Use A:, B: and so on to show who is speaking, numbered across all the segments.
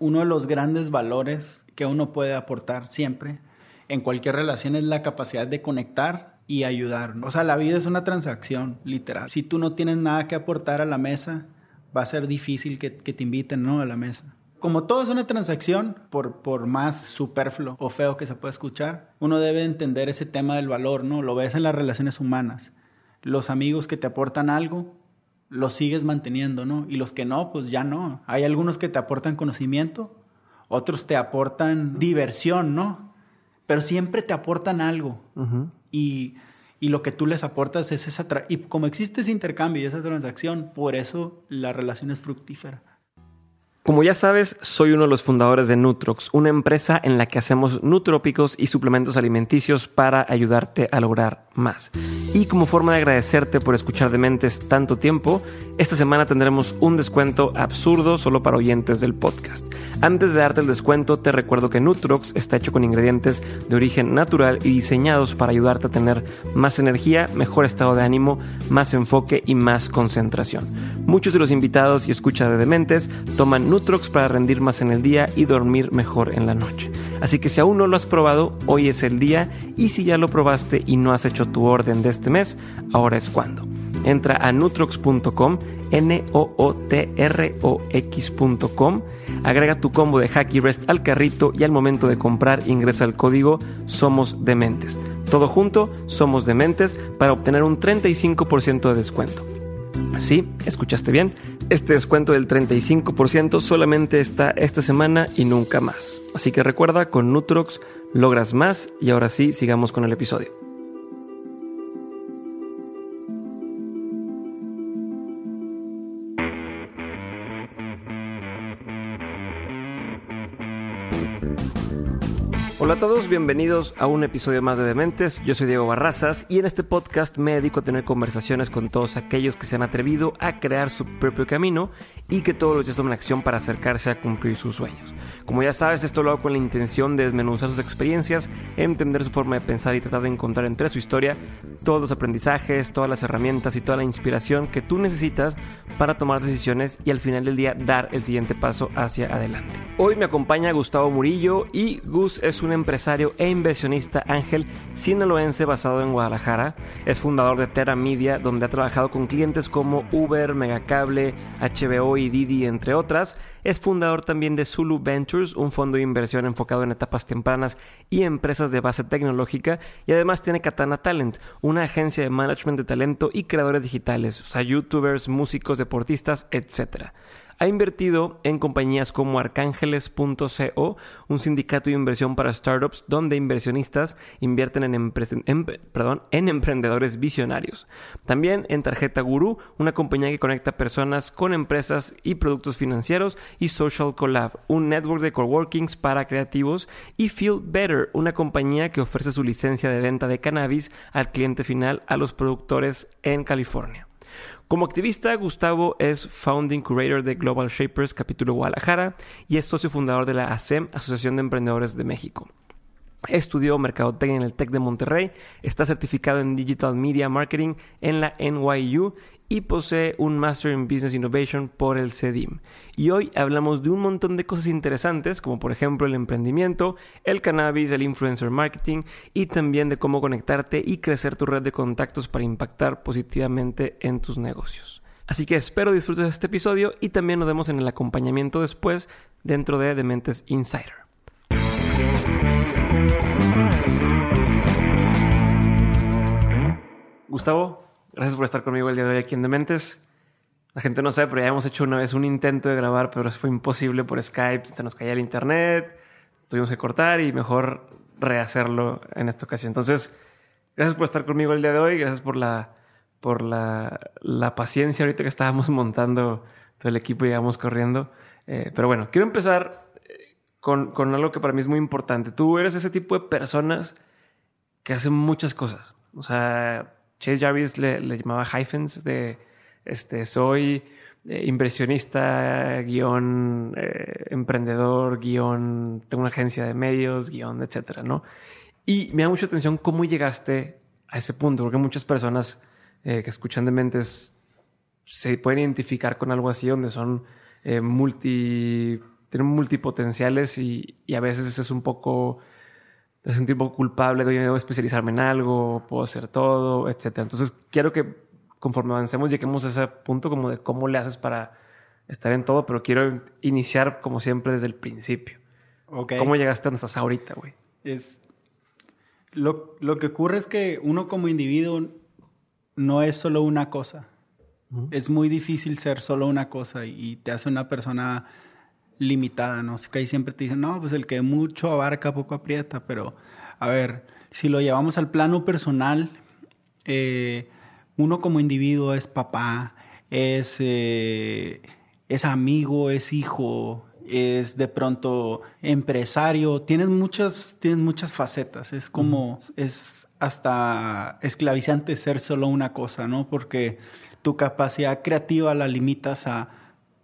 A: uno de los grandes valores que uno puede aportar siempre en cualquier relación es la capacidad de conectar y ayudar. O sea, la vida es una transacción, literal. Si tú no tienes nada que aportar a la mesa, va a ser difícil que, te inviten ¿no? a la mesa. Como todo es una transacción, por, por más superfluo o feo que se pueda escuchar, uno debe entender ese tema del valor, ¿no? Lo ves en las relaciones humanas. Los amigos que te aportan algo, los sigues manteniendo, ¿no? Y los que no, pues ya no. Hay algunos que te aportan conocimiento, otros te aportan diversión, ¿no? Pero siempre te aportan algo. y, y, lo que tú les aportas es esa... y como existe ese intercambio y esa transacción, por eso la relación es fructífera.
B: Como ya sabes, soy uno de los fundadores de Nutrox, una empresa en la que hacemos nutrópicos y suplementos alimenticios para ayudarte a lograr más. Y como forma de agradecerte por escuchar de mentes tanto tiempo, esta semana tendremos un descuento absurdo solo para oyentes del podcast. Antes de darte el descuento, te recuerdo que Nutrox está hecho con ingredientes de origen natural y diseñados para ayudarte a tener más energía, mejor estado de ánimo, más enfoque y más concentración. Muchos de los invitados y escucha de dementes toman Nutrox para rendir más en el día y dormir mejor en la noche. Así que si aún no lo has probado, hoy es el día y si ya lo probaste y no has hecho tu orden de este mes, ahora es cuando. Entra a nutrox.com, n o o t r o x.com Agrega tu combo de Hacky Rest al carrito y al momento de comprar ingresa el código Somos Dementes. Todo junto, Somos Dementes, para obtener un 35% de descuento. Sí, escuchaste bien. Este descuento del 35% solamente está esta semana y nunca más. Así que recuerda, con Nutrox logras más y ahora sí, sigamos con el episodio. Hola a todos, bienvenidos a un episodio más de Dementes. Yo soy Diego Barrazas y en este podcast me dedico a tener conversaciones con todos aquellos que se han atrevido a crear su propio camino y que todos los días toman acción para acercarse a cumplir sus sueños. Como ya sabes, esto lo hago con la intención de desmenuzar sus experiencias, entender su forma de pensar y tratar de encontrar entre su historia todos los aprendizajes, todas las herramientas y toda la inspiración que tú necesitas para tomar decisiones y al final del día dar el siguiente paso hacia adelante. Hoy me acompaña Gustavo Murillo y Gus es un empresario e inversionista ángel sinaloense basado en Guadalajara. Es fundador de Terra Media, donde ha trabajado con clientes como Uber, Megacable, HBO y Didi, entre otras. Es fundador también de Zulu Ventures, un fondo de inversión enfocado en etapas tempranas y empresas de base tecnológica. Y además tiene Katana Talent, una agencia de management de talento y creadores digitales, o sea, youtubers, músicos, deportistas, etc ha invertido en compañías como arcángeles.co, un sindicato de inversión para startups donde inversionistas invierten en, emprendedores visionarios. También en Tarjeta Guru, una compañía que conecta personas con empresas y productos financieros, y Social Collab, un network de coworkings para creativos, y Feel Better, una compañía que ofrece su licencia de venta de cannabis al cliente final a los productores en California. Como activista, Gustavo es founding curator de Global Shapers Capítulo Guadalajara y es socio fundador de la ASEM, Asociación de Emprendedores de México. Estudió Mercadotecnia en el TEC de Monterrey, está certificado en Digital Media Marketing en la NYU y posee un Master in Business Innovation por el CEDIM. Y hoy hablamos de un montón de cosas interesantes, como por ejemplo el emprendimiento, el cannabis, el influencer marketing y también de cómo conectarte y crecer tu red de contactos para impactar positivamente en tus negocios. Así que espero disfrutes este episodio y también nos vemos en el acompañamiento después dentro de Dementes Insider. Gustavo, Gracias por estar conmigo el día de hoy aquí en Dementes. La gente no sabe, pero ya hemos hecho una vez un intento de grabar, pero fue imposible por Skype. Se nos caía el internet, tuvimos que cortar y mejor rehacerlo en esta ocasión. Entonces, gracias por estar conmigo el día de hoy. Gracias por la, por la, la paciencia ahorita que estábamos montando todo el equipo y íbamos corriendo. Eh, pero bueno, quiero empezar con, con algo que para mí es muy importante. Tú eres ese tipo de personas que hacen muchas cosas. O sea, Chase Jarvis le, llamaba hyphens de este, soy eh, inversionista, guion, eh, emprendedor, guion, tengo una agencia de medios, guion, etcétera, ¿no? Y me da mucha atención cómo llegaste a ese punto, porque muchas personas eh, que escuchan de mentes se pueden identificar con algo así, donde son multi tienen multipotenciales y, y a veces es un poco te sentir un poco culpable de, debo especializarme en algo, puedo hacer todo, etc. Entonces, quiero que conforme avancemos lleguemos a ese punto como de cómo le haces para estar en todo, pero quiero iniciar como siempre desde el principio. Okay. ¿Cómo llegaste a estás ahorita, güey?
A: Es... Lo, lo, que ocurre es que uno como individuo no es solo una cosa. Es muy difícil ser solo una cosa y te hace una persona limitada, ¿no? Que ahí siempre te dicen, no, pues el que mucho abarca, poco aprieta, pero a ver, si lo llevamos al plano personal, eh, uno como individuo es papá, es, eh, es amigo, es hijo, es de pronto empresario, tienes muchas, tienes muchas facetas, es como, es hasta esclavizante ser solo una cosa, ¿no? Porque tu capacidad creativa la limitas a,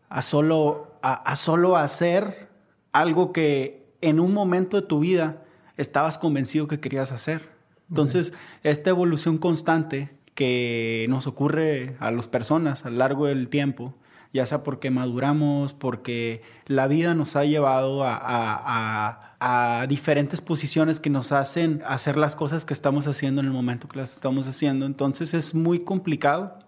A: a solo a, solo hacer algo que en un momento de tu vida estabas convencido que querías hacer. Entonces, esta evolución constante que nos ocurre a las personas a lo largo del tiempo, ya sea porque maduramos, porque la vida nos ha llevado a, diferentes posiciones que nos hacen hacer las cosas que estamos haciendo en el momento que las estamos haciendo. Entonces es muy complicado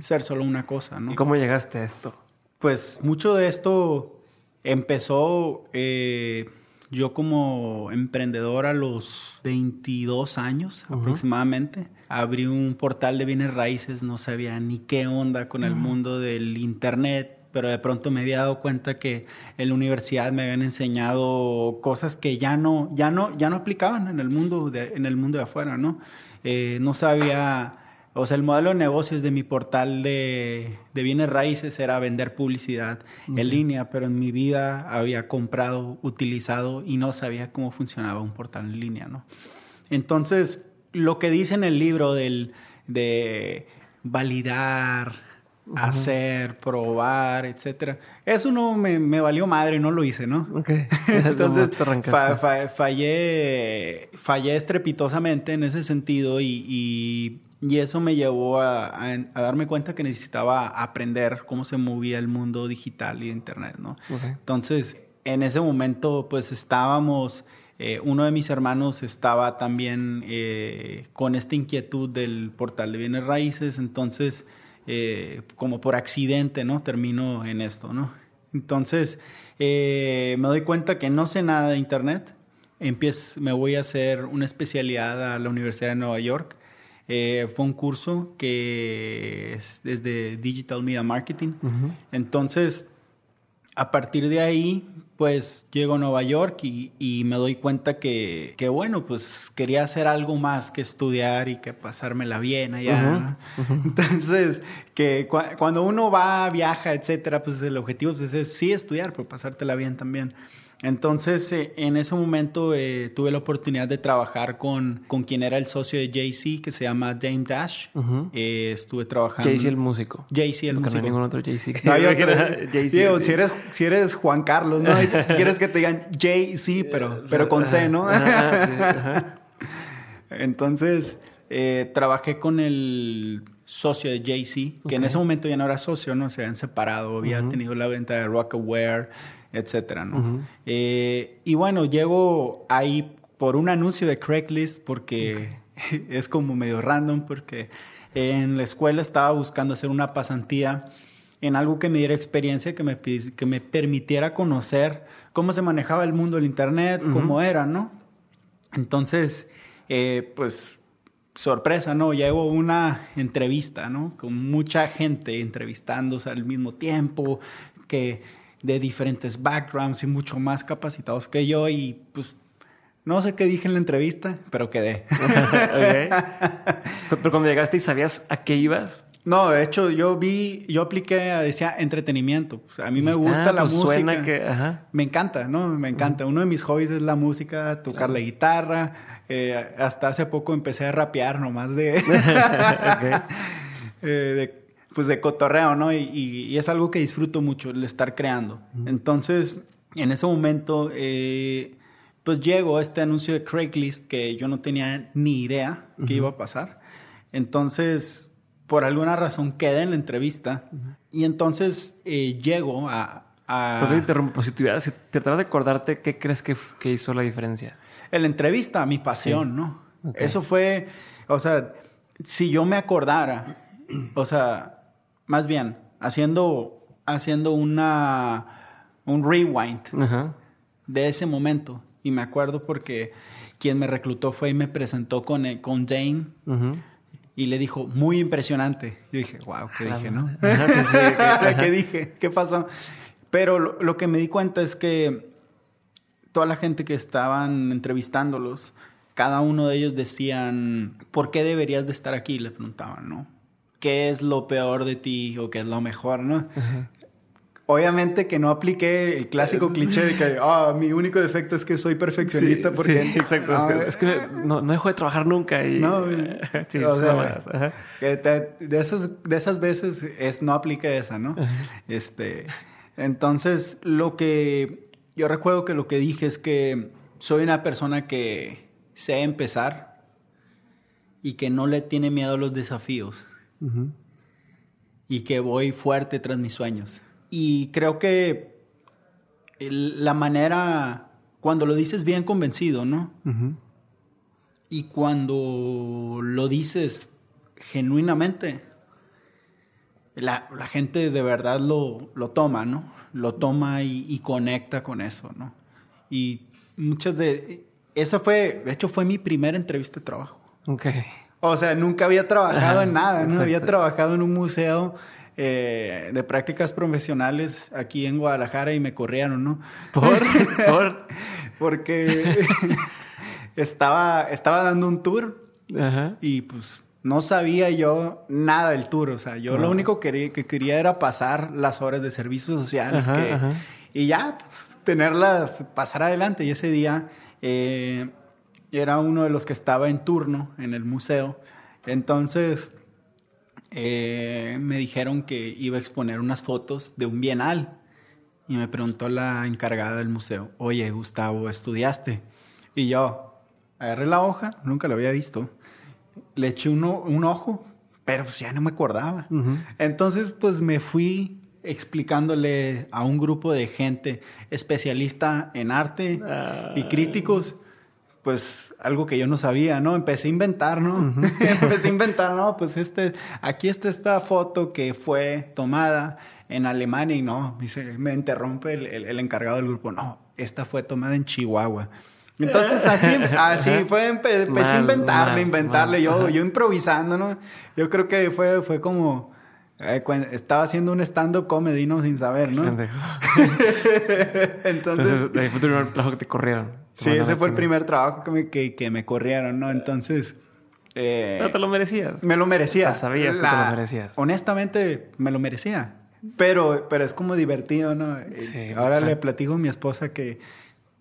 A: ser solo una cosa. ¿no?
B: ¿Y cómo llegaste a esto?
A: Pues mucho de esto empezó eh, yo como emprendedor a los 22 años aproximadamente. Abrí un portal de bienes raíces, no sabía ni qué onda con el mundo del Internet, pero de pronto me había dado cuenta que en la universidad me habían enseñado cosas que ya no, ya no, ya no aplicaban en el mundo de, en el mundo de afuera, ¿no? Eh, no sabía o sea, el modelo de negocios de mi portal de, bienes raíces era vender publicidad en línea, pero en mi vida había comprado, utilizado y no sabía cómo funcionaba un portal en línea, ¿no? Entonces, lo que dice en el libro del, de validar, hacer, probar, etcétera, eso no me, me, valió madre, no lo hice, ¿no?
B: Ok.
A: Entonces, fallé, fallé estrepitosamente en ese sentido y y eso me llevó a, darme cuenta que necesitaba aprender cómo se movía el mundo digital y de Internet, ¿no? Entonces, en ese momento, pues estábamos, eh, uno de mis hermanos estaba también eh, con esta inquietud del portal de bienes raíces, entonces, eh, como por accidente, ¿no? Termino en esto, ¿no? Entonces, me doy cuenta que no sé nada de Internet, empiezo, me voy a hacer una especialidad a la Universidad de Nueva York, eh, fue un curso que es desde Digital Media Marketing. Entonces, a partir de ahí, pues llego a Nueva York y, me doy cuenta que, que, bueno, pues quería hacer algo más que estudiar y que pasármela bien allá. Entonces, que cuando uno va, viaja, etcétera, pues el objetivo pues, es sí estudiar, pero pasártela bien también. Entonces, eh, en ese momento eh, tuve la oportunidad de trabajar con, con quien era el socio de Jay-Z, que se llama Dame Dash. Eh, estuve trabajando...
B: Jay-Z el músico.
A: Jay-Z el músico.
B: No hay ningún otro Jay-Z.
A: No, yo Digo, si eres, si eres Juan Carlos, ¿no? quieres que te digan Jay-Z, pero, pero con C, ¿no? Entonces, trabajé con el socio de Jay-Z, que en ese momento ya no era socio, ¿no? Se habían separado, había tenido la venta de Rockaware etcétera, ¿no? Eh, y bueno, llego ahí por un anuncio de Craigslist porque es como medio random porque en la escuela estaba buscando hacer una pasantía en algo que me diera experiencia, que me, que me permitiera conocer cómo se manejaba el mundo del Internet, cómo era, ¿no? Entonces, eh, pues sorpresa, ¿no? Llevo una entrevista, ¿no? Con mucha gente entrevistándose al mismo tiempo, que de diferentes backgrounds y mucho más capacitados que yo y pues no sé qué dije en la entrevista, pero quedé.
B: Pero cuando llegaste y sabías a qué ibas.
A: No, de hecho yo vi, yo apliqué, decía entretenimiento. A mí me gusta la pues, música. que, Me encanta, ¿no? Me encanta. Uno de mis hobbies es la música, tocar la guitarra. Eh, hasta hace poco empecé a rapear nomás de, eh, de pues de cotorreo, ¿no? Y, es algo que disfruto mucho, el estar creando. Entonces, en ese momento, eh, pues llego a este anuncio de Craigslist que yo no tenía ni idea que iba a pasar. Entonces, por alguna razón quedé en la entrevista y entonces eh, llego a, a-
B: ¿Por qué te interrumpo? Si tuvieras, si tratabas de acordarte, ¿qué crees que, que hizo la diferencia?
A: En la entrevista, mi pasión,
B: Sí.
A: ¿no? Eso fue, o sea, si yo me acordara, o sea, más bien, haciendo, haciendo una, un rewind
B: Ajá.
A: de ese momento, y me acuerdo porque quien me reclutó fue y me presentó con, eh, con Jane y le dijo, muy impresionante. Yo dije, wow, ¿qué dije, no?
B: Ajá, sí, sí, ok, ajá.
A: ¿Qué dije? ¿Qué pasó? Pero lo, lo que me di cuenta es que toda la gente que estaban entrevistándolos, cada uno de ellos decían, ¿por qué deberías de estar aquí? Le preguntaban, ¿no? ¿Qué es lo peor de ti o qué es lo mejor, no? Obviamente que no apliqué el clásico cliché de que, ah, mi único defecto es que soy perfeccionista
B: Sí,
A: porque...
B: sí, exacto.
A: No,
B: es que, es que no, no dejo de trabajar nunca. Y,
A: No,
B: sí,
A: o sea,
B: ajá.
A: De, esas, de esas veces es, no aplica esa, ¿no? Este, entonces, lo que yo recuerdo que lo que dije es que soy una persona que sé empezar y que no le tiene miedo a los desafíos Y que voy fuerte tras mis sueños. Y creo que el- la manera, cuando lo dices bien convencido, ¿no? Y cuando lo dices genuinamente, la, la gente de verdad lo, lo toma, ¿no? Lo toma y, y conecta con eso, ¿no? Y muchas de... Esa fue, de hecho, fue mi primera entrevista de trabajo.
B: Ok.
A: O sea, nunca había trabajado en nada, ¿no? Había trabajado en un museo eh, de prácticas profesionales aquí en Guadalajara y me corrieron, ¿no?
B: ¿Por? ¿Por?
A: Porque estaba, estaba dando un tour
B: Ajá.
A: y pues no sabía yo nada del tour. O sea, yo lo único que quería, que quería era pasar las horas de servicio social
B: Ajá,
A: que-
B: ajá.
A: y ya, pues, tenerlas, pasar adelante. Y ese día eh, era uno de los que estaba en turno en el museo. Entonces eh, me dijeron que iba a exponer unas fotos de un bienal. Y me preguntó la encargada del museo, oye, Gustavo, ¿estudiaste? Y yo agarré la hoja, nunca la había visto, le eché uno- un ojo, pero pues ya no me acordaba. Entonces, pues me fui explicándole a un grupo de gente especialista en arte y
B: Ah.
A: críticos, pues algo que yo no sabía, ¿no? Empecé a inventar, ¿no? Empecé a inventar, ¿no? Pues este, aquí está esta foto que fue tomada en Alemania y no, dice, me interrumpe el, el- el encargado del grupo, no, esta fue tomada en Chihuahua. Entonces así, así fue, empe- empecé a inventarle,
B: mal,
A: inventarle,
B: mal,
A: yo,
B: ajá.
A: yo improvisando, ¿no? Yo creo que fue, fue como, estaba haciendo un stand-up comedy, ¿no? Sin saber, ¿no?
B: Pendejo.
A: Entonces,
B: Entonces, ahí fue tu primer trabajo que te corrieron.
A: sí, ese fue el primer trabajo que me, que, que me corrieron, ¿no? Entonces, eh,
B: Pero te lo merecías.
A: me lo merecía.
B: O sea, sabías que te lo merecías.
A: Honestamente, me lo merecía. Pero, pero es como divertido, ¿no? Eh,
B: Sí,
A: Ahora
B: claro.
A: le platico a mi esposa que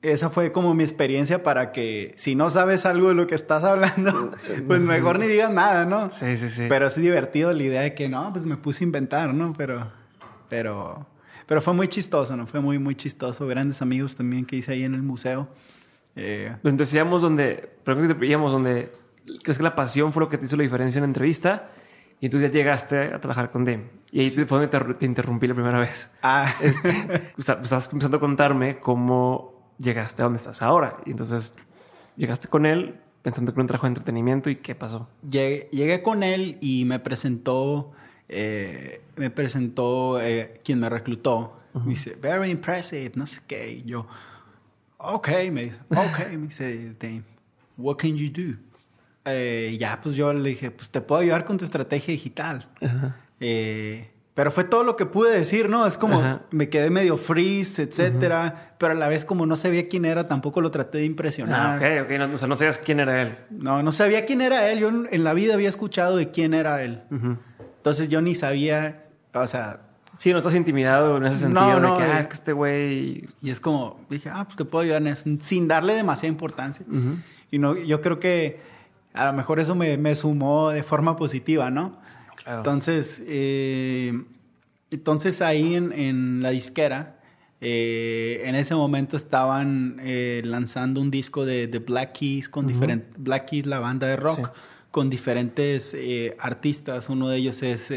A: esa fue como mi experiencia para que si no sabes algo de lo que estás hablando, pues mejor ni digas nada, ¿no?
B: Sí, sí, sí.
A: Pero es divertido la idea de que no, pues me puse a inventar, ¿no? Pero, pero, pero fue muy chistoso, ¿no? Fue muy, muy chistoso. Grandes amigos también que hice ahí en el museo. Eh,
B: Entonces íbamos donde, pregunta que íbamos donde, ¿crees que la pasión fue lo que te hizo la diferencia en la entrevista? Y entonces ya llegaste a trabajar con Dem. Y ahí fue donde te, te interrumpí la primera vez.
A: ah,
B: Este, o sea, estás comenzando a contarme cómo llegaste a donde estás ahora. Y entonces llegaste con él pensando que era un trabajo de entretenimiento y qué pasó.
A: llegué, llegué con él y me presentó, eh, me presentó eh, quien me reclutó. Me dice, very impressive, no sé qué. Y yo, ok, me dice, ok, me dice, "Dame, what can you do? Eh, ya, pues yo le dije, pues te puedo ayudar con tu estrategia digital.
B: Ajá.
A: Eh, pero fue todo lo que pude decir, ¿no? Es como
B: Ajá.
A: me quedé medio freeze, etcétera, pero a la vez como no sabía quién era, tampoco lo traté de
B: Ah,
A: impresionar.
B: ok, ok. No, o sea, no sabías quién era él.
A: No, no sabía quién era él. Yo en la vida había escuchado de quién era él.
B: Ujú.
A: Entonces yo ni sabía, o sea,
B: Sí, no estás intimidado en ese sentido
A: No,
B: de
A: no,
B: que, ah,
A: eh.
B: es que este güey...
A: y es como, dije, ah, pues te puedo ayudar en eso, sin darle demasiada importancia. Y no, yo creo que a lo mejor eso me, me sumó de forma positiva, ¿no?
B: Claro.
A: Entonces, eh, entonces ahí en, en la disquera, eh, en ese momento estaban eh, lanzando un disco de, de Black Keys con diferentes, Black Keys, la banda de rock,
B: Sí.
A: con diferentes artistas. Uno de ellos es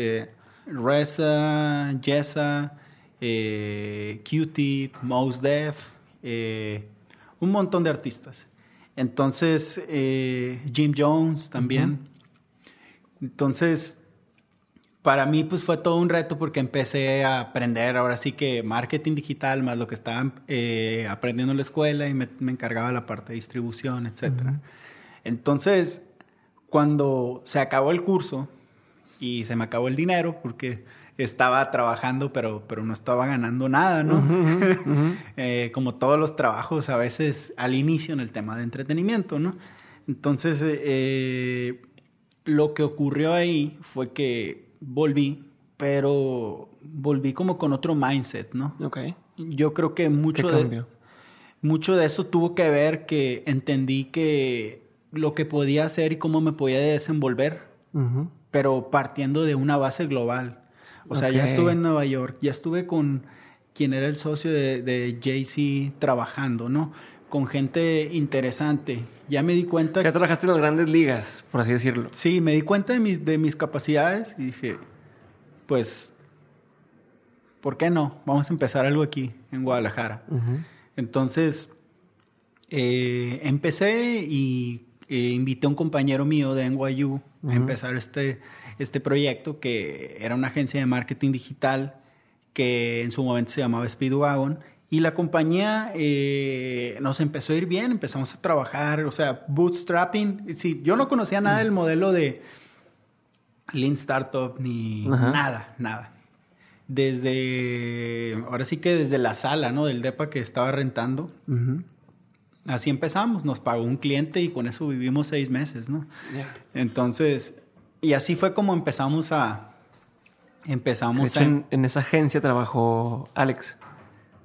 A: Reza, Jessa Q-Tip, Mos Def, un montón de artistas. Entonces, Jim Jones también. Entonces, para mí pues fue todo un reto porque empecé a aprender ahora sí que marketing digital más lo que estaba eh, aprendiendo en la escuela y me, encargaba la parte de distribución, etc. Entonces, cuando se acabó el curso y se me acabó el dinero porque estaba trabajando pero, pero no estaba ganando nada, ¿no? Eh, como todos los trabajos a veces al inicio en el tema de entretenimiento, ¿no? Entonces, eh, lo que ocurrió ahí fue que volví, pero volví como con otro mindset, ¿no?
B: Ok.
A: Yo creo que mucho de, mucho de eso tuvo que ver que entendí que lo que podía hacer y cómo me podía desenvolver, pero partiendo de una base global. O sea, ya estuve en Nueva York, ya estuve con quien era el socio de, de Jay-Z trabajando, ¿no? Con gente interesante. Ya me di cuenta...
B: Ya trabajaste en las grandes ligas, por así decirlo.
A: Sí, me di cuenta de mis, de mis capacidades y dije, pues, ¿por qué no? Vamos a empezar algo aquí, en Guadalajara. Entonces, eh, empecé y eh, invité a un compañero mío de NYU a empezar este, este proyecto que era una agencia de marketing digital que en su momento se llamaba Speedwagon y la compañía eh, nos empezó a ir bien, empezamos a trabajar, o sea, bootstrapping. Sí, yo no conocía nada del modelo de Lean Startup ni nada, nada. Desde, ahora sí que desde la sala, ¿no? Del DEPA que estaba rentando. Así empezamos, nos pagó un cliente y con eso vivimos seis meses, ¿no? Entonces, y así fue como empezamos a... Empezamos
B: a... En, en esa agencia trabajó Alex.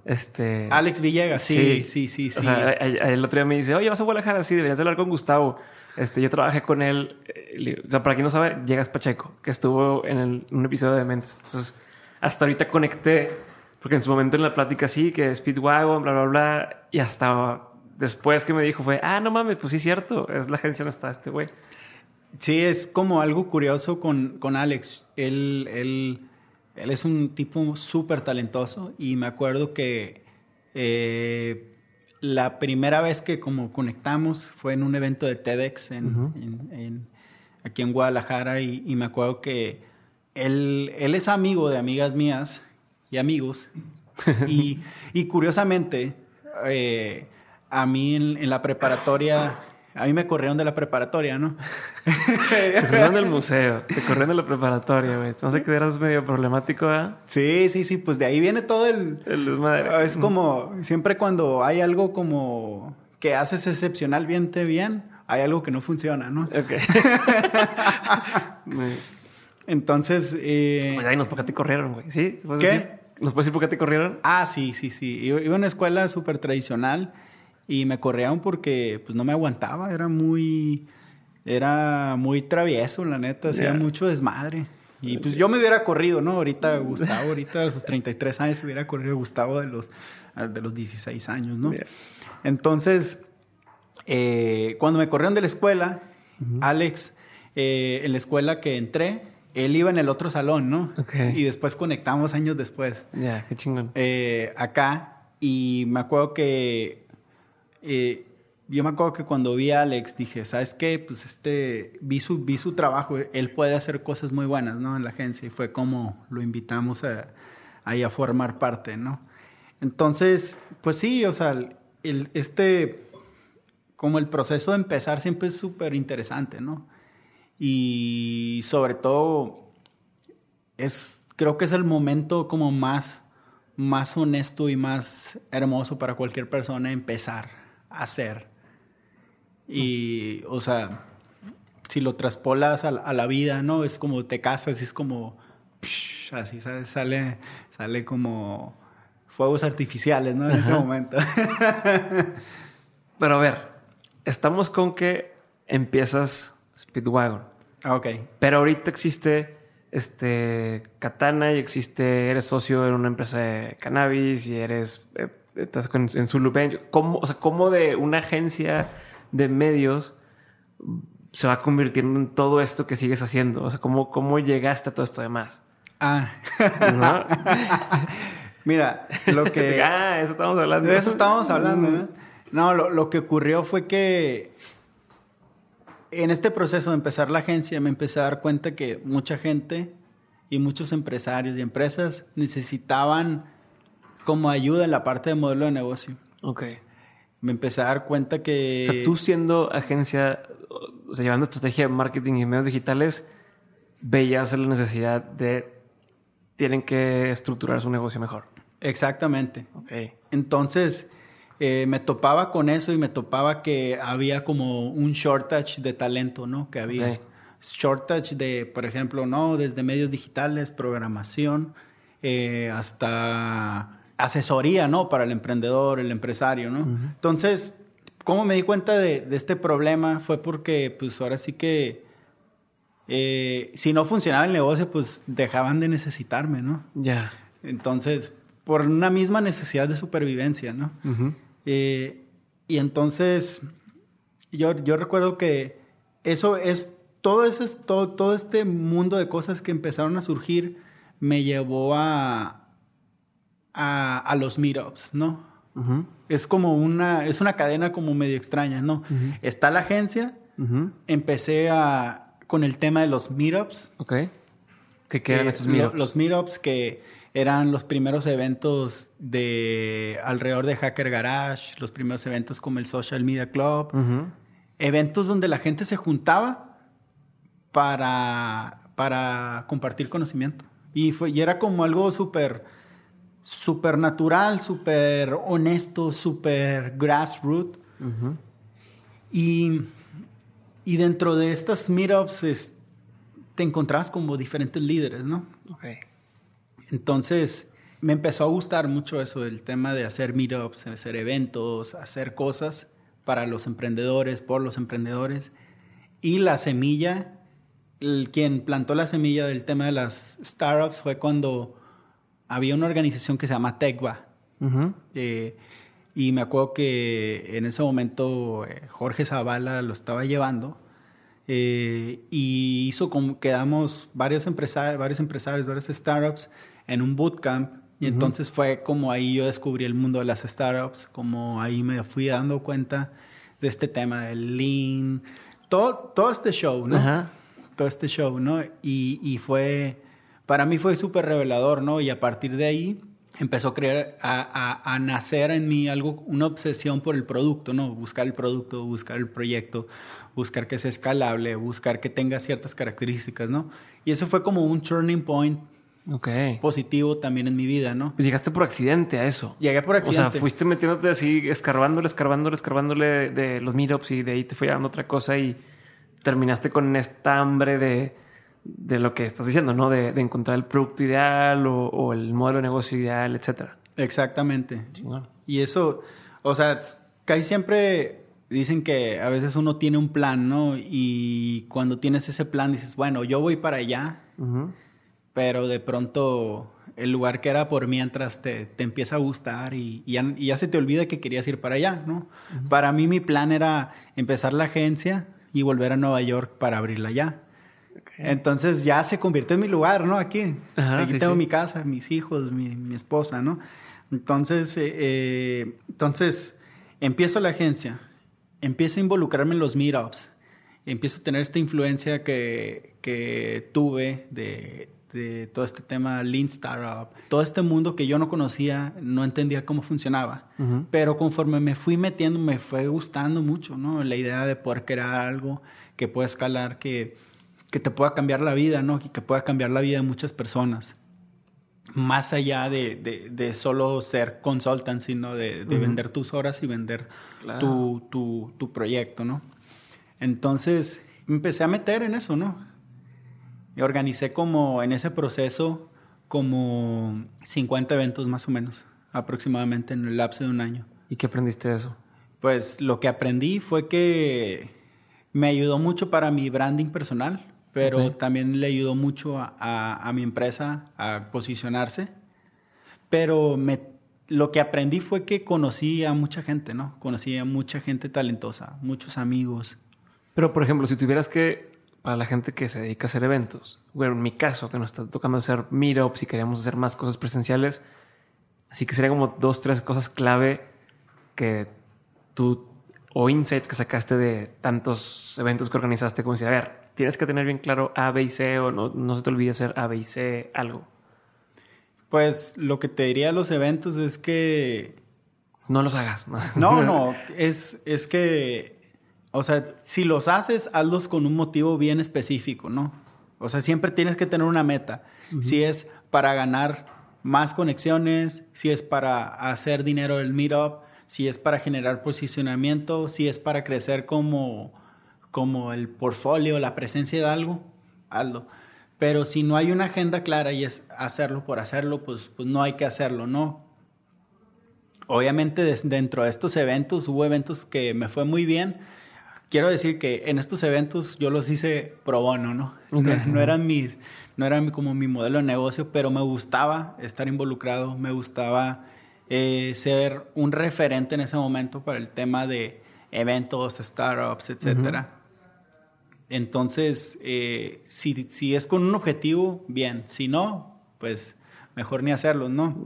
B: Este...
A: Alex Villegas, sí, sí, sí, sí.
B: el otro día me dice, oye, vas a Guadalajara, sí, deberías hablar con Gustavo. Este, yo trabajé con él, eh, o sea, para quien no sabe, Llegas Pacheco, que estuvo en, un episodio de Mentes. Entonces, hasta ahorita conecté, porque en su momento en la plática sí, que Speedwagon, bla, bla, bla, y hasta después que me dijo fue, ah, no mames, pues sí, cierto, es la agencia donde está este güey.
A: Sí, es como algo curioso con, con Alex. Él, él él es un tipo súper talentoso y me acuerdo que eh, la primera vez que como conectamos fue en un evento de TEDx en, aquí en Guadalajara y, me acuerdo que él, él, es amigo de amigas mías y amigos y, curiosamente eh, a mí en, la preparatoria a mí me corrieron de la preparatoria, ¿no?
B: te corrieron del museo, te corrieron de la preparatoria, güey. No sé que eras medio problemático, ¿eh?
A: Sí, sí, sí, pues de ahí viene todo el...
B: El madre.
A: Es como, siempre cuando hay algo como que haces excepcionalmente bien, hay algo que no funciona, ¿no?
B: Ok.
A: Entonces... Eh...
B: Ay, nos, ¿por qué te corrieron, güey? ¿Sí?
A: ¿Qué?
B: ¿Nos puedes decir por qué te corrieron?
A: Ah, sí, sí, sí. Iba a una escuela súper tradicional y me corrieron porque pues no me aguantaba, era muy era muy travieso, la neta, hacía mucho desmadre. Y pues yo me hubiera corrido, ¿no? Ahorita Gustavo, ahorita a sus 33 años hubiera corrido Gustavo de los, de los 16 años, ¿no? Entonces, eh, cuando me corrieron de la escuela, Alex, eh, en la escuela que entré, él iba en el otro salón, ¿no? Y después conectamos años después.
B: Ya, qué chingón.
A: Eh, acá, y me acuerdo que eh, yo me acuerdo que cuando vi a Alex dije, ¿sabes qué? Pues este, vi su, vi su trabajo, él puede hacer cosas muy buenas, ¿no? En la agencia y fue como lo invitamos a, a formar parte, ¿no? Entonces, pues sí, o sea, el, este, como el proceso de empezar siempre es súper interesante, ¿no? Y sobre todo, es, creo que es el momento como más, más honesto y más hermoso para cualquier persona empezar hacer. Y, o sea, si lo traspolas a, la vida, ¿no? Es como te casas y es como, así sale, sale como fuegos artificiales, ¿no? En ese momento.
B: Pero a ver, estamos con que empiezas Speedwagon.
A: Ah, ok.
B: Pero ahorita existe este Katana y existe, eres socio en una empresa de cannabis y eres eh, estás en su loop. ¿Cómo, o sea, ¿Cómo de una agencia de medios se va convirtiendo en todo esto que sigues haciendo? O sea, ¿cómo, cómo llegaste a todo esto demás?
A: Ah. Mira, lo que...
B: ah, eso estamos hablando.
A: De eso estábamos hablando, ¿no? No, lo, lo que ocurrió fue que en este proceso de empezar la agencia me empecé a dar cuenta que mucha gente y muchos empresarios y empresas necesitaban como ayuda en la parte de modelo de negocio.
B: Ok.
A: Me empecé a dar cuenta que...
B: O sea, tú siendo agencia, o sea, llevando estrategia de marketing y medios digitales, veías la necesidad de... Tienen que estructurar su negocio mejor.
A: Exactamente.
B: Ok.
A: Entonces, eh, me topaba con eso y me topaba que había como un shortage de talento, ¿no? Que había. Shortage de, por ejemplo, ¿no? Desde medios digitales, programación, eh, hasta asesoría, ¿no? Para el emprendedor, el empresario, ¿no? Entonces, ¿cómo me di cuenta de, de este problema? Fue porque, pues, ahora sí que... eh, si no funcionaba el negocio, pues dejaban de necesitarme, ¿no?
B: Ya.
A: Entonces, por una misma necesidad de supervivencia, ¿no? Eh, y entonces, yo, yo recuerdo que eso es, todo, ese, todo, todo este mundo de cosas que empezaron a surgir me llevó a, a, a los meetups, ¿no? Es como una, es una cadena como medio extraña, ¿no? Está la agencia, empecé a, con el tema de los meetups,
B: Ok. ¿Qué quedan
A: que
B: estos
A: lo-
B: meetups?
A: Los meetups que eran los primeros eventos de alrededor de Hacker Garage, los primeros eventos como el Social Media Club, eventos donde la gente se juntaba para, para compartir conocimiento. Y, fue, y era como algo súper súper natural, súper honesto, súper grassroots. Y, y dentro de estas meetups es- te encontrabas como diferentes líderes, ¿no?
B: Ok.
A: Entonces, me empezó a gustar mucho eso, el tema de hacer meetups, hacer eventos, hacer cosas para los emprendedores, por los emprendedores. Y la semilla, el, quien plantó la semilla del tema de las startups fue cuando había una organización que se llama TECVA.
B: Ujú.
A: Eh, y me acuerdo que en ese momento eh, Jorge Zavala lo estaba llevando eh, y hizo como quedamos varios empresarios, varios empresarios, varios startups en un bootcamp y entonces fue como ahí yo descubrí el mundo de las startups, como ahí me fui dando cuenta de este tema del lean, todo, todo este show, ¿no?
B: Ajá.
A: todo este show, ¿no? Y, y fue, para mí fue súper revelador, ¿no? Y a partir de ahí empezó a creer, a, a- a nacer en mí algo, una obsesión por el producto, ¿no? Buscar el producto, buscar el proyecto, buscar que sea escalable, buscar que tenga ciertas características, ¿no? Y eso fue como un turning point
B: Ok.
A: positivo también en mi vida, ¿no?
B: Llegaste por accidente a eso.
A: Llegué por
B: O
A: accidente.
B: sea, fuiste metiéndote así, escarbándole, escarbándole, escarbándole de los meetups y de ahí te fue llevando otra cosa y terminaste con esta hambre de, de lo que estás diciendo, ¿no? De, de encontrar el producto ideal o, o el modelo de negocio ideal, etcétera.
A: Exactamente. Y eso, o sea, casi siempre dicen que a veces uno tiene un plan, ¿no? Y cuando tienes ese plan dices, bueno, yo voy para allá, pero de pronto el lugar que era por mientras te, te empieza a gustar y, y ya, y ya se te olvida que querías ir para allá, ¿no? Para mí mi plan era empezar la agencia y volver a Nueva York para abrirla allá. Entonces ya se convirtió en mi lugar, ¿no? Aquí.
B: Ajá,
A: Aquí
B: sí,
A: tengo
B: sí.
A: mi casa, mis hijos, mi, mi esposa, ¿no? Entonces, eh, eh, entonces empiezo la agencia, empiezo a involucrarme en los meetups, empiezo a tener esta influencia que, que tuve de, de todo este tema Lean Startup, todo este mundo que yo no conocía, no entendía cómo funcionaba.
B: Ujú.
A: Pero conforme me fui metiendo, me fue gustando mucho, ¿no? La idea de poder crear algo que pueda escalar, que, que te pueda cambiar la vida, ¿no? Y que pueda cambiar la vida de muchas personas. Más allá de, de, de solo ser consultant, sino de, de
B: Ujú.
A: vender tus horas y vender
B: Claro.
A: tu, tu, tu proyecto, ¿no? Entonces, empecé a meter en eso, ¿no? Y organicé como en ese proceso como 50 eventos más o menos, aproximadamente en el lapso de un año.
B: ¿Y qué aprendiste de eso?
A: Pues lo que aprendí fue que me ayudó mucho para mi branding personal, pero también le ayudó mucho a, a- a mi empresa a posicionarse. Pero me, lo que aprendí fue que conocí a mucha gente, ¿no? Conocí a mucha gente talentosa, muchos amigos.
B: Pero, por ejemplo, si tuvieras que, para la gente que se dedica a hacer eventos, bueno, en mi caso, que nos está tocando hacer meetups y queríamos hacer más cosas presenciales, Así que sería como dos, tres cosas clave que tú o insights que sacaste de tantos eventos que organizaste, como decir, a ver, tienes que tener bien claro A, B y C o no, no se te olvide hacer A, B y C algo.
A: Pues lo que te diría de los eventos es que...
B: No los hagas.
A: No, no, es, es que, o sea, si los haces, hazlos con un motivo bien específico, ¿no? O sea, siempre tienes que tener una meta. Si es para ganar más conexiones, si es para hacer dinero del meetup, si es para generar posicionamiento, si es para crecer como, como el portfolio, la presencia de algo, hazlo. Pero si no hay una agenda clara y es hacerlo por hacerlo, pues, pues no hay que hacerlo, ¿no? Obviamente dentro de estos eventos hubo eventos que me fue muy bien. Quiero decir que en estos eventos yo los hice pro bono, ¿no? No, eran mis, no eran como mi modelo de negocio, pero me gustaba estar involucrado, me gustaba eh, ser un referente en ese momento para el tema de eventos, startups, etcétera. Entonces, eh, si, si, es con un objetivo, bien. Si no, pues mejor ni hacerlo, ¿no?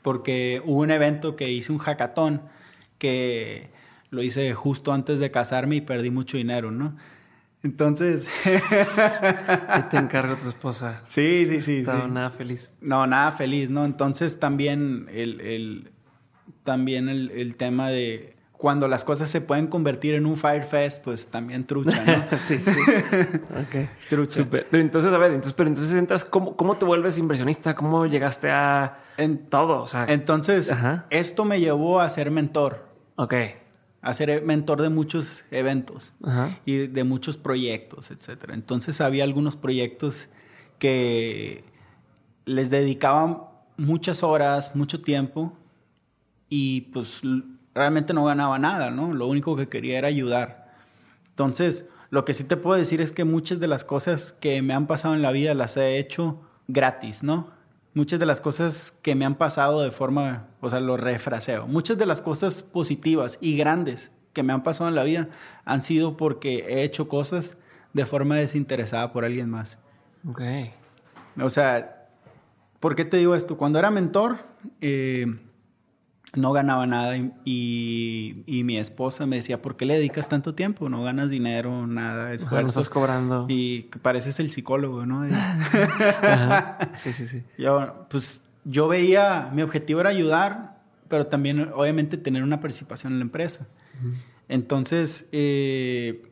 A: Porque hubo un evento que hice un hackathon que lo hice justo antes de casarme y perdí mucho dinero, ¿no? Entonces.
B: ¿Qué te encargo tu esposa?
A: Sí, sí, sí.
B: No, nada feliz.
A: No, nada feliz, ¿no? Entonces también el, el también el, el tema de cuando las cosas se pueden convertir en un Firefest, pues también trucha, ¿no?
B: sí, sí. ok. Trucha. Super. Pero entonces, a ver, entonces, pero entonces entras, ¿cómo, cómo te vuelves inversionista? ¿Cómo llegaste a en, todo? O sea,
A: entonces, esto me llevó a ser mentor.
B: Ok.
A: A ser mentor de muchos eventos y de muchos proyectos, etcétera. Entonces había algunos proyectos que les dedicaban muchas horas, mucho tiempo y pues realmente no ganaba nada, ¿no? Lo único que quería era ayudar. Entonces, lo que sí te puedo decir es que muchas de las cosas que me han pasado en la vida las he hecho gratis, ¿no? Muchas de las cosas que me han pasado de forma, o sea, lo refraseo. Muchas de las cosas positivas y grandes que me han pasado en la vida han sido porque he hecho cosas de forma desinteresada por alguien más.
B: Ok.
A: O sea, ¿por qué te digo esto? Cuando era mentor, eh, no ganaba nada y, y, mi esposa me decía, ¿por qué le dedicas tanto tiempo? No ganas dinero, nada, esfuerzo.
B: no estás cobrando.
A: Y pareces el psicólogo, ¿no?
B: Sí, sí, sí.
A: Yo, pues, yo veía, mi objetivo era ayudar, pero también, obviamente, tener una participación en la empresa. Entonces, eh,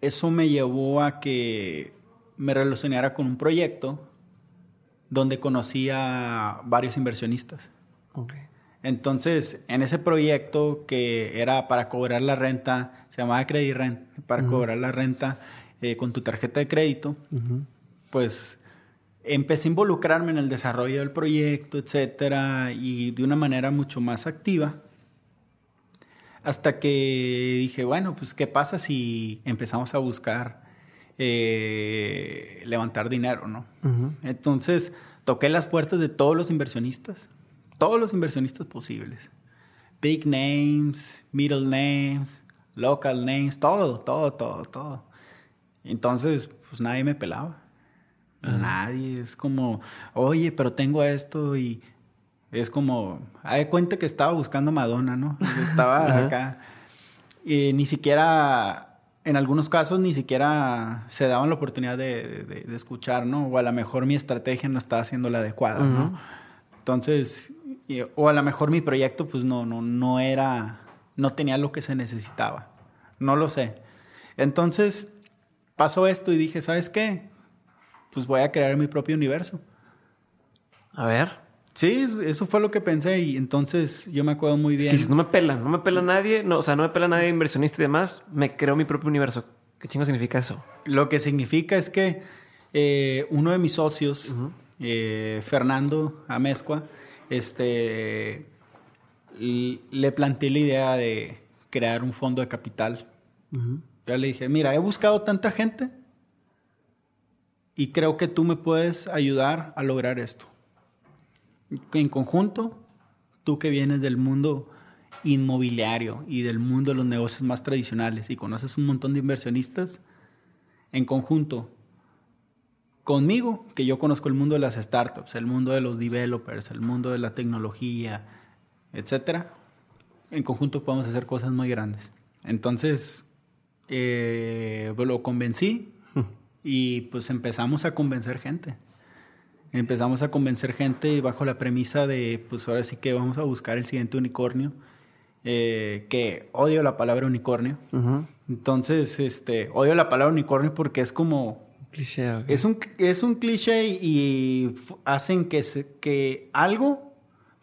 A: eso me llevó a que me relacionara con un proyecto donde conocí a varios inversionistas.
B: Okay.
A: Entonces, en ese proyecto que era para cobrar la renta, se llamaba Credit Rent, para cobrar la renta eh, con tu tarjeta de crédito, pues empecé a involucrarme en el desarrollo del proyecto, etcétera, y de una manera mucho más activa. Hasta que dije, bueno, pues, ¿qué pasa si empezamos a buscar eh, levantar dinero, no? Entonces, toqué las puertas de todos los inversionistas todos los inversionistas posibles. Big names, middle names, local names, todo, todo, todo, todo. Entonces, pues nadie me pelaba. Nadie. Es como, oye, pero tengo esto y es como, hay cuenta que estaba buscando Madonna, ¿no? Estaba acá. Y ni siquiera, en algunos casos, ni siquiera se daban la oportunidad de, escuchar, ¿no? O a lo mejor mi estrategia no estaba siendo la adecuada, ¿no? Entonces, o a lo mejor mi proyecto pues no, no, no era, no tenía lo que se necesitaba. No lo sé. Entonces pasó esto y dije, ¿sabes qué? Pues voy a crear mi propio universo.
B: A ver.
A: Sí, eso fue lo que pensé y entonces yo me acuerdo muy bien.
B: no me pela, no me pela nadie, no, o sea, no me pela nadie inversionista y demás, me creo mi propio universo. ¿Qué chingo significa eso?
A: Lo que significa es que eh, uno de mis socios, eh, Fernando Amezcua, este, le planteé la idea de crear un fondo de capital. Ya le dije, mira, he buscado tanta gente y creo que tú me puedes ayudar a lograr esto. En conjunto, tú que vienes del mundo inmobiliario y del mundo de los negocios más tradicionales y conoces un montón de inversionistas, en conjunto conmigo, que yo conozco el mundo de las startups, el mundo de los developers, el mundo de la tecnología, etcétera, en conjunto podemos hacer cosas muy grandes. Entonces, eh, lo convencí y pues empezamos a convencer gente. Empezamos a convencer gente bajo la premisa de, pues ahora sí que vamos a buscar el siguiente unicornio, eh, que odio la palabra unicornio. Entonces, este, odio la palabra unicornio porque es como...
B: Cliché.
A: Es, un, es un cliché y, hacen que, que algo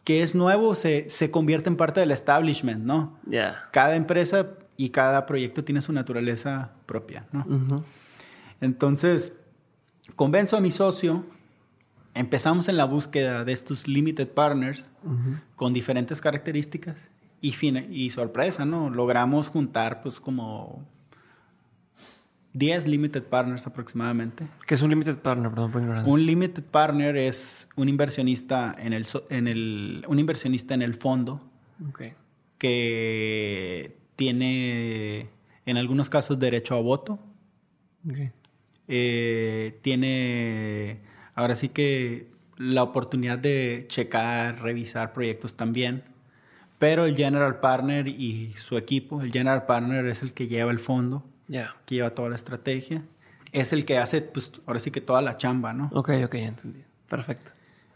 A: que es nuevo se, se convierte en parte del establishment, ¿no?
B: Ya.
A: Cada empresa y cada proyecto tiene su naturaleza propia, ¿no? Entonces, convenzo a mi socio, empezamos en la búsqueda de estos limited partners con diferentes características y, y sorpresa, ¿no? Logramos juntar pues como 10 limited partners aproximadamente.
B: ¿Qué es un limited partner? Perdón por
A: Un limited partner es un inversionista en el, en el, un inversionista en el fondo
B: okay.
A: que tiene en algunos casos derecho a voto. Eh, tiene ahora sí que la oportunidad de checar, revisar proyectos también. Pero el general partner y su equipo, el general partner es el que lleva el fondo, que lleva toda la estrategia. Es el que hace, pues, ahora sí que toda la chamba, ¿no?
B: Ok, ok, entendí. Perfecto.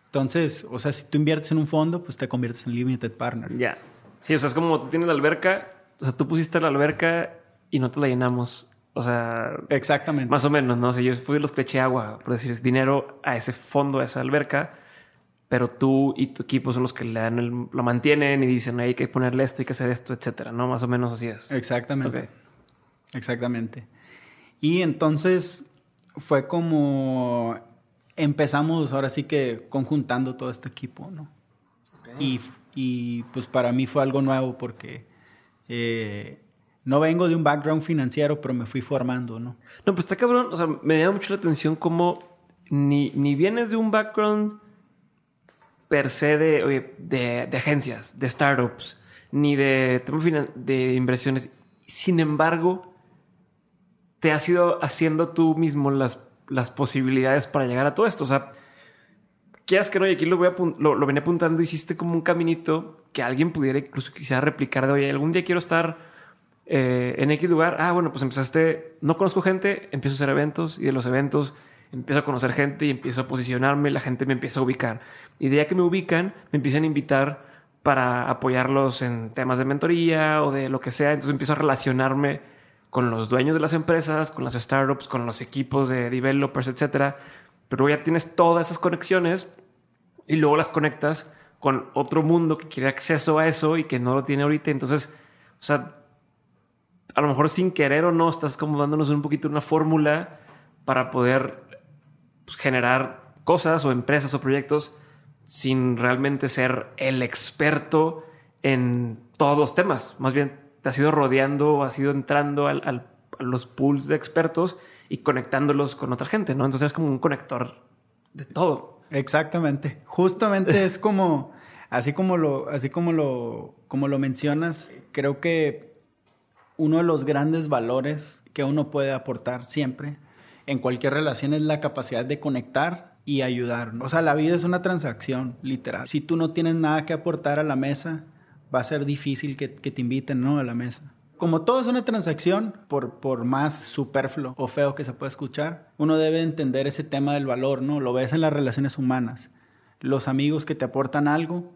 A: Entonces, o sea, si tú inviertes en un fondo, pues te conviertes en limited partner.
B: Ya. Sí, o sea, es como tú tienes la alberca o sea, tú pusiste la alberca y no te la llenamos. O sea,
A: exactamente.
B: Más o menos, ¿no? O sea, yo fui los que eché agua, por decir, es dinero a ese fondo, a esa alberca, pero tú y tu equipo son los que le dan el, lo mantienen y dicen, hay que ponerle esto, hay que hacer esto, etcétera, ¿no? Más o menos así es.
A: Exactamente. Exactamente. Y entonces fue como empezamos ahora sí que conjuntando todo este equipo, ¿no? Y, y pues para mí fue algo nuevo porque eh, no vengo de un background financiero, pero me fui formando, ¿no?
B: No, pues está cabrón. O sea, me llama mucho la atención cómo ni, ni vienes de un background per se de, de, agencias, de startups, ni de de inversiones. Sin embargo, te has ido haciendo tú mismo las, las posibilidades para llegar a todo esto. O sea, quieras que no, y aquí lo, venía apuntando, hiciste como un caminito que alguien pudiera incluso quisiera replicar de, oye, algún día quiero estar eh, en X lugar. Ah, bueno, pues empezaste, no conozco gente, empiezo a hacer eventos y de los eventos empiezo a conocer gente y empiezo a posicionarme, la gente me empieza a ubicar. Y de ya que me ubican, me empiezan a invitar para apoyarlos en temas de mentoría o de lo que sea. Entonces empiezo a relacionarme con los dueños de las empresas, con las startups, con los equipos de developers, etcétera pero ya tienes todas esas conexiones y luego las conectas con otro mundo que quiere acceso a eso y que no lo tiene ahorita. Entonces, o sea, a lo mejor sin querer o no, estás como dándonos un poquito una fórmula para poder pues, generar cosas o empresas o proyectos sin realmente ser el experto en todos los temas. Más bien, te has ido rodeando o has ido entrando al, a los pools de expertos y conectándolos con otra gente, ¿no? Entonces es como un conector de todo.
A: Exactamente. Justamente es como, así como lo, así como lo, como lo mencionas, creo que uno de los grandes valores que uno puede aportar siempre en cualquier relación es la capacidad de conectar y ayudar. O sea, la vida es una transacción, literal. Si tú no tienes nada que aportar a la mesa, va a ser difícil que, que te inviten, ¿no? A la mesa como todo es una transacción, por, por más superfluo o feo que se pueda escuchar, uno debe entender ese tema del valor, ¿no? Lo ves en las relaciones humanas. Los amigos que te aportan algo,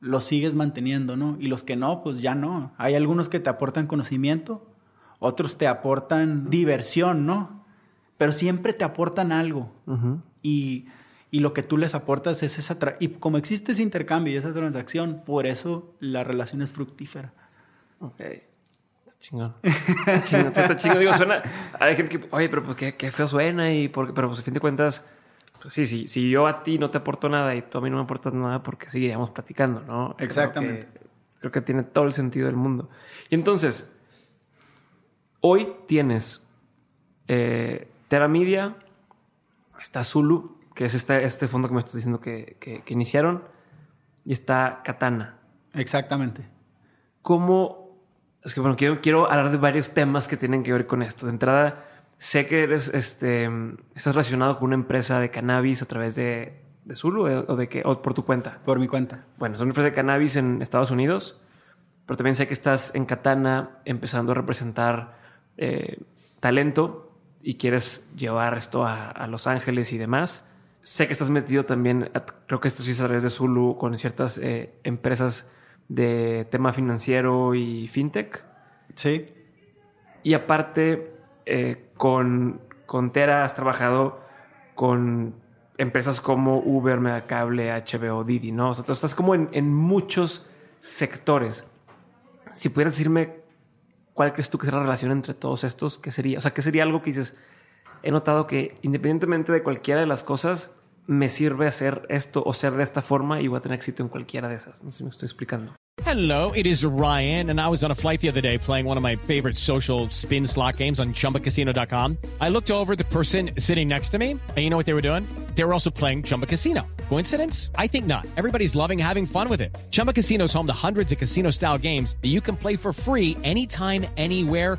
A: los sigues manteniendo, ¿no? Y los que no, pues ya no. Hay algunos que te aportan conocimiento, otros te aportan diversión, ¿no? Pero siempre te aportan algo. y, y, lo que tú les aportas es esa... y como existe ese intercambio y esa transacción, por eso la relación es fructífera.
B: Ok. Chingón. Está chingón. Está chingón. Digo, suena. Hay gente que, oye, pero pues qué, qué feo suena. Y porque, pero pues a fin de cuentas, pues sí, sí, si yo a ti no te aporto nada y tú a mí no me aportas nada, porque seguiríamos platicando, ¿no?
A: Exactamente.
B: Creo que, tiene todo el sentido del mundo. Y entonces, hoy tienes eh, Teramidia, está Zulu, que es este, este fondo que me estás diciendo que, que, que iniciaron, y está Katana.
A: Exactamente.
B: ¿Cómo es que bueno, quiero, quiero hablar de varios temas que tienen que ver con esto. De entrada, sé que eres, este, estás relacionado con una empresa de cannabis a través de, de Zulu eh, o de que, o por tu cuenta.
A: Por mi cuenta.
B: Bueno, es una empresa de cannabis en Estados Unidos, pero también sé que estás en Katana empezando a representar eh, talento y quieres llevar esto a, a Los Ángeles y demás. Sé que estás metido también, creo que esto sí es a través de Zulu, con ciertas eh, empresas de tema financiero y fintech.
A: Sí.
B: Y aparte, eh, con, con Tera has trabajado con empresas como Uber, Megacable, HBO, Didi, ¿no? O sea, tú estás como en, en muchos sectores. Si pudieras decirme cuál crees tú que será la relación entre todos estos, ¿qué sería? O sea, ¿qué sería algo que dices? He notado que independientemente de cualquiera de las cosas, me sirve hacer esto o ser de esta forma y voy a tener éxito en cualquiera de esas. No sé si me estoy explicando.
C: Hello, it is Ryan, and I was on a flight the other day playing one of my favorite social spin slot games on chumbacasino.com. I looked over the person sitting next to me, and you know what they were doing? They were also playing Chumba Casino. Coincidence? I think not. Everybody's loving having fun with it. Chumba Casino is home to hundreds of casino style games that you can play for free anytime, anywhere